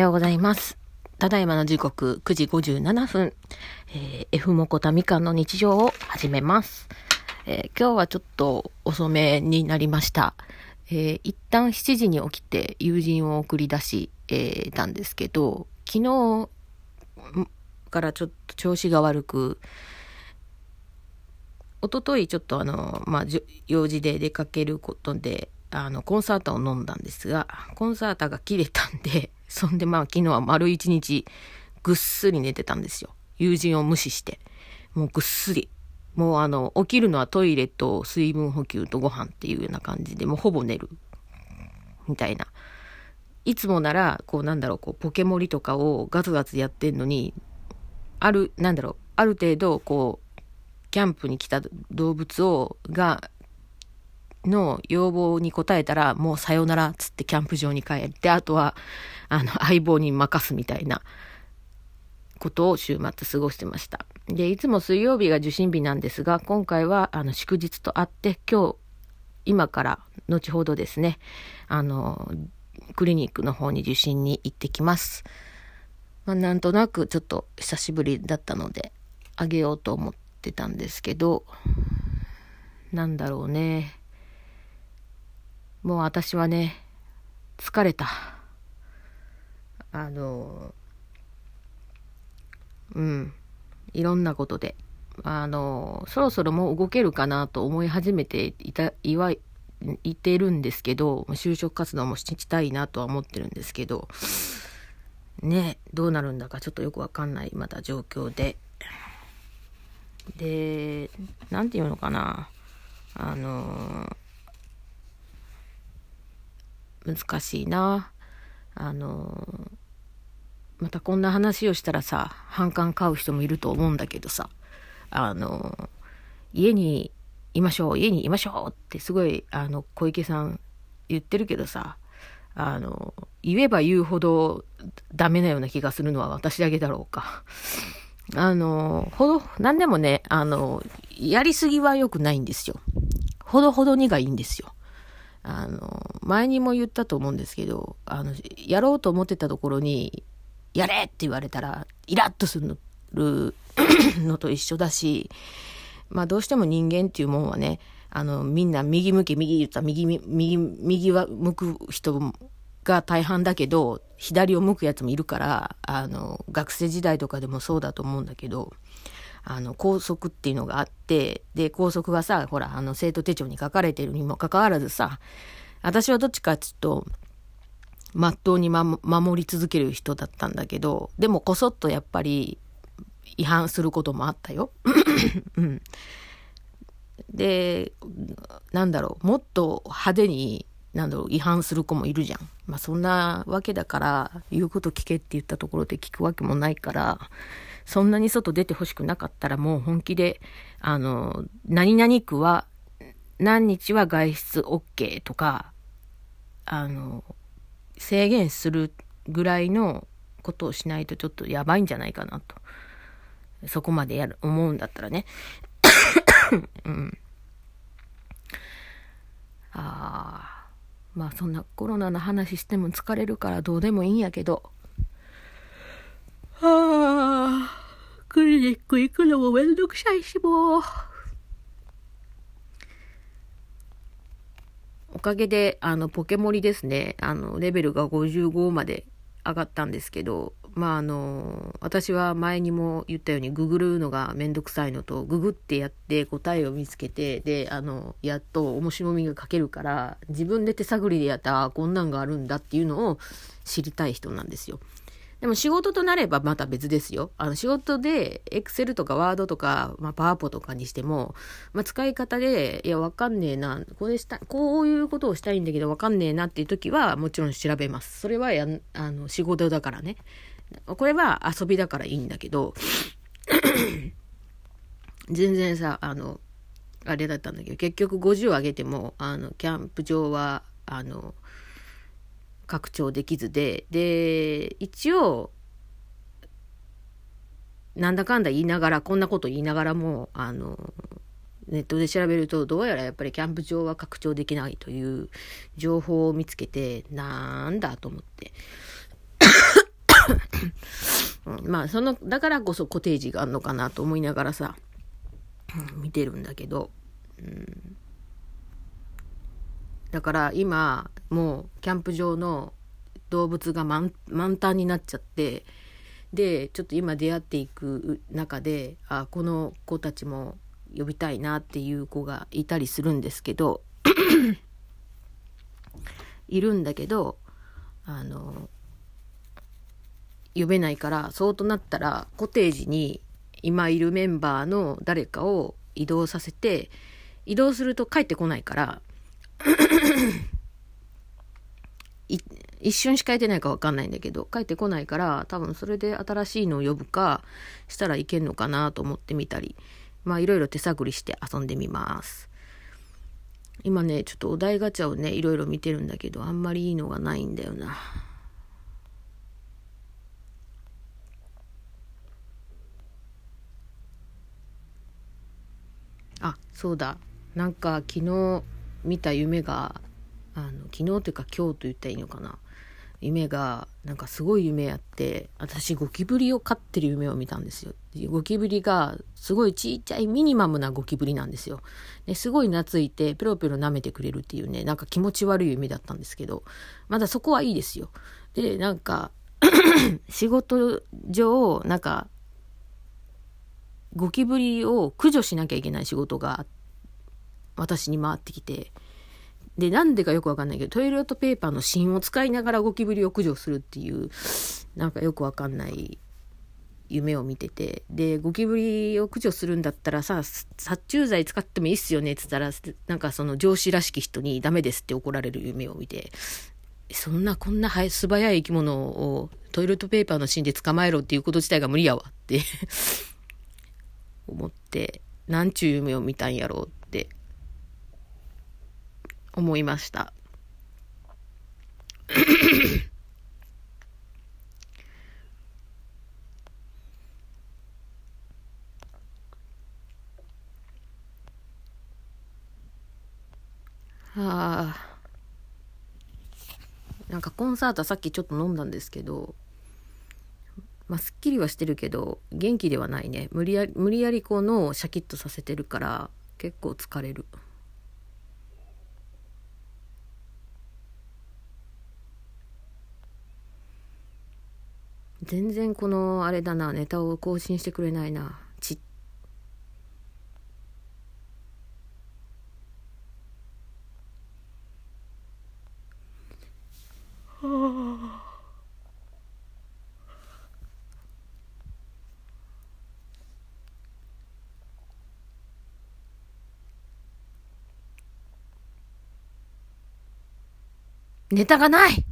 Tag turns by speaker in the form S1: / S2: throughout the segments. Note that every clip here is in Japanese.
S1: おはようございます。ただいまの時刻9時57分、えー、F モコタみかんの日常を始めます。えー、今日はちょっと遅めになりました。えー、一旦7時に起きて友人を送り出し、えー、たんですけど、昨日からちょっと調子が悪く、おとといちょっとあの、まあ、用事で出かけることで、あの、コンサートを飲んだんですが、コンサートが切れたんで、そんでまあ昨日は丸一日ぐっすり寝てたんですよ。友人を無視して。もうぐっすり。もうあの、起きるのはトイレと水分補給とご飯っていうような感じで、もうほぼ寝る。みたいな。いつもなら、こうなんだろう、こうポケモリとかをガツガツやってんのに、ある、なんだろう、ある程度、こう、キャンプに来た動物を、が、の要望に応えたら、もうさよならっつってキャンプ場に帰って、あとは、あの、相棒に任すみたいなことを週末過ごしてました。で、いつも水曜日が受診日なんですが、今回は、あの、祝日とあって、今日、今から後ほどですね、あの、クリニックの方に受診に行ってきます。まあ、なんとなくちょっと久しぶりだったので、あげようと思ってたんですけど、なんだろうね。もう私はね、疲れた。あの、うん、いろんなことで。あの、そろそろもう動けるかなと思い始めていた、いわ、いてるんですけど、就職活動もしたいなとは思ってるんですけど、ね、どうなるんだかちょっとよくわかんないまだ状況で。で、なんていうのかな。あの、難しいな。あの、またこんな話をしたらさ、反感買う人もいると思うんだけどさ、あの、家にいましょう、家にいましょうってすごい、あの、小池さん言ってるけどさ、あの、言えば言うほどダメなような気がするのは私だけだろうか。あの、ほど、なんでもね、あの、やりすぎは良くないんですよ。ほどほどにがいいんですよ。あの、前にも言ったと思うんですけど、あの、やろうと思ってたところに、やれって言われたら、イラッとする のと一緒だし、まあどうしても人間っていうもんはね、あの、みんな右向け、右言ったら右、右、右は向く人が大半だけど、左を向くやつもいるから、あの、学生時代とかでもそうだと思うんだけど、あの、校則っていうのがあって、で、校則がさ、ほら、あの、生徒手帳に書かれてるにもかかわらずさ、私はどっちかっていうと、まっとうに、ま、守り続ける人だったんだけど、でもこそっとやっぱり違反することもあったよ。うん、で、なんだろう、もっと派手に、なんだろう、違反する子もいるじゃん。まあそんなわけだから、言うこと聞けって言ったところで聞くわけもないから、そんなに外出てほしくなかったらもう本気で、あの、何々区は何日は外出 OK とか、あの、制限するぐらいのことをしないとちょっとやばいんじゃないかなと。そこまでやる、思うんだったらね。うん。ああ。まあそんなコロナの話しても疲れるからどうでもいいんやけど。はあ。クリニック行くのもめんどくさいしもう。おかげで、あの、ポケモリですね。あの、レベルが55まで上がったんですけど、まああの、私は前にも言ったようにググるのがめんどくさいのと、ググってやって答えを見つけて、で、あの、やっと面白みが書けるから、自分で手探りでやったら、こんなんがあるんだっていうのを知りたい人なんですよ。でも仕事となればまた別ですよ。あの仕事で、エクセルとかワードとか、まあ、パワポとかにしても、まあ、使い方で、いや、わかんねえな、これした、こういうことをしたいんだけどわかんねえなっていう時は、もちろん調べます。それはや、あの、仕事だからね。これは遊びだからいいんだけど、全然さ、あの、あれだったんだけど、結局50上げても、あの、キャンプ場は、あの、拡張できずで、で、一応、なんだかんだ言いながら、こんなこと言いながらも、あの、ネットで調べるとどうやらやっぱりキャンプ場は拡張できないという情報を見つけてなんだと思って。まあそのだからこそコテージがあるのかなと思いながらさ見てるんだけど、うん、だから今もうキャンプ場の動物が満タンになっちゃってでちょっと今出会っていく中であこの子たちも呼びたいなっていう子がいたりするんですけど いるんだけどあの呼べないからそうとなったらコテージに今いるメンバーの誰かを移動させて移動すると帰ってこないから一瞬しかいてないか分かんないんだけど帰ってこないから多分それで新しいのを呼ぶかしたらいけんのかなと思ってみたりまあいろいろ手探りして遊んでみます。今ねちょっとお題ガチャをねいろいろ見てるんだけどあんまりいいのがないんだよな。あそうだ。なんか昨日見た夢があの昨日というか今日と言ったらいいのかな。夢がなんかすごい夢やって私ゴキブリを飼ってる夢を見たんですよ。ゴキブリがすごいちっちゃいミニマムなゴキブリなんですよ。ですごい懐いてペロペロ舐めてくれるっていうねなんか気持ち悪い夢だったんですけどまだそこはいいですよ。でなんか 仕事上なんかゴキブリを駆除しなきゃいけない仕事が私に回ってきてで、なんでかよくわかんないけど、トイレットペーパーの芯を使いながらゴキブリを駆除するっていう、なんかよくわかんない夢を見てて、で、ゴキブリを駆除するんだったらさ、殺虫剤使ってもいいっすよねって言ったら、なんかその上司らしき人にダメですって怒られる夢を見て、そんなこんな素早い生き物をトイレットペーパーの芯で捕まえろっていうこと自体が無理やわって思って、なんちゅう夢を見たんやろうって思いました。はあなんかコンサートさっきちょっと飲んだんですけどまあすっきりはしてるけど元気ではないね無理やり無理やりこう脳をシャキッとさせてるから結構疲れる。全然このあれだなネタを更新してくれないな。ち。ネタがない！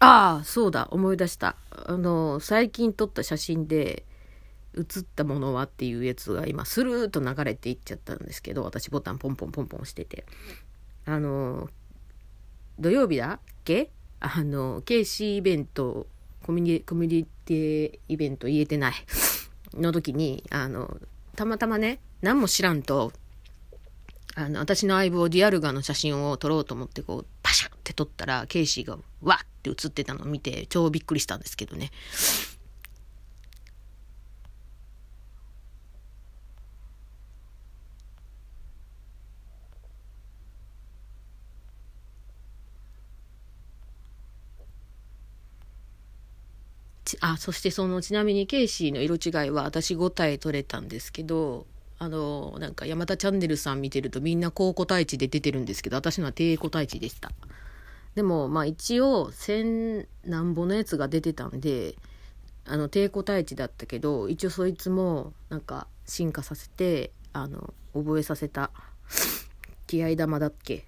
S1: ああ、そうだ、思い出した。あの、最近撮った写真で、写ったものはっていうやつが今、スルーッと流れていっちゃったんですけど、私ボタンポンポンポンポン押してて。あの、土曜日だっけ？あの、KC イベント、コミュニコミュニティイベント言えてないの時に、あの、たまたまね、何も知らんと、あの、私の相棒ディアルガの写真を撮ろうと思って、こう、パシャって撮ったら、ケイシーがわって写ってたのを見て、超びっくりしたんですけどね。あ、そしてその、ちなみにケイシーの色違いは私5体取れたんですけど、あの、なんか山田チャンネルさん見てるとみんな高個体値で出てるんですけど、私のは低個体値でした。でも、まあ一応、千何本のやつが出てたんで、あの、低個体値だったけど、一応そいつも、なんか、進化させて、あの、覚えさせた。気合玉だっけ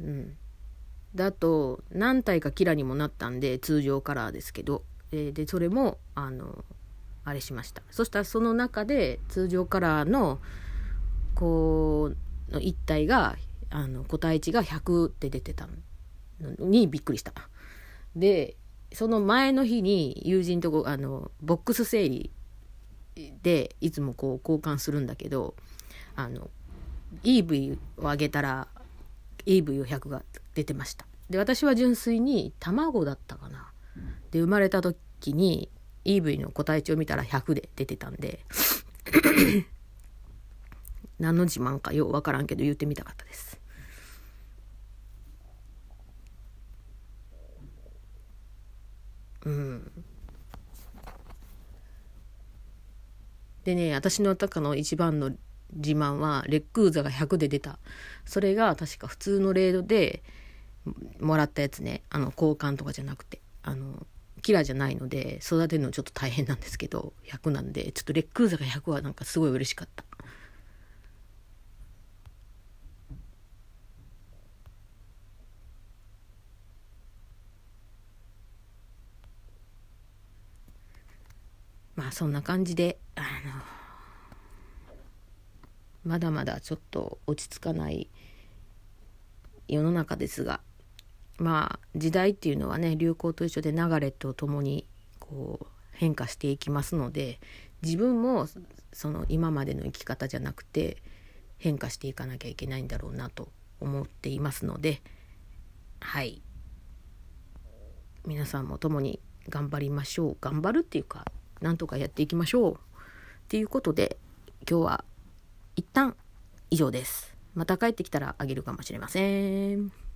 S1: うん。だと、何体かキラにもなったんで、通常カラーですけど、えで、それも、あの、あれしましたそしたらその中で通常カラーのこうの1体があの個体値が100って出てたのにびっくりした。でその前の日に友人とこあのボックス整理でいつもこう交換するんだけどあの EV を上げたら EV を100が出てました。で私は純粋に卵だったかな。で生まれた時に EV の個体値を見たら100で出てたんで 何の自慢かよう分からんけど言ってみたかったです。うん。でね私の中の一番の自慢はレックーザが100で出た。それが確か普通のレードでもらったやつね。あの交換とかじゃなくて。あのキラーじゃないので育てるのちょっと大変なんですけど100なんでちょっとレックーザが100はなんかすごい嬉しかった。まあそんな感じであのまだまだちょっと落ち着かない世の中ですがまあ時代っていうのはね流行と一緒で流れとともにこう変化していきますので自分もその今までの生き方じゃなくて変化していかなきゃいけないんだろうなと思っていますのではい。皆さんも共に頑張りましょう。頑張るっていうかなんとかやっていきましょうっていうことで今日は一旦以上です。また帰ってきたらあげるかもしれません。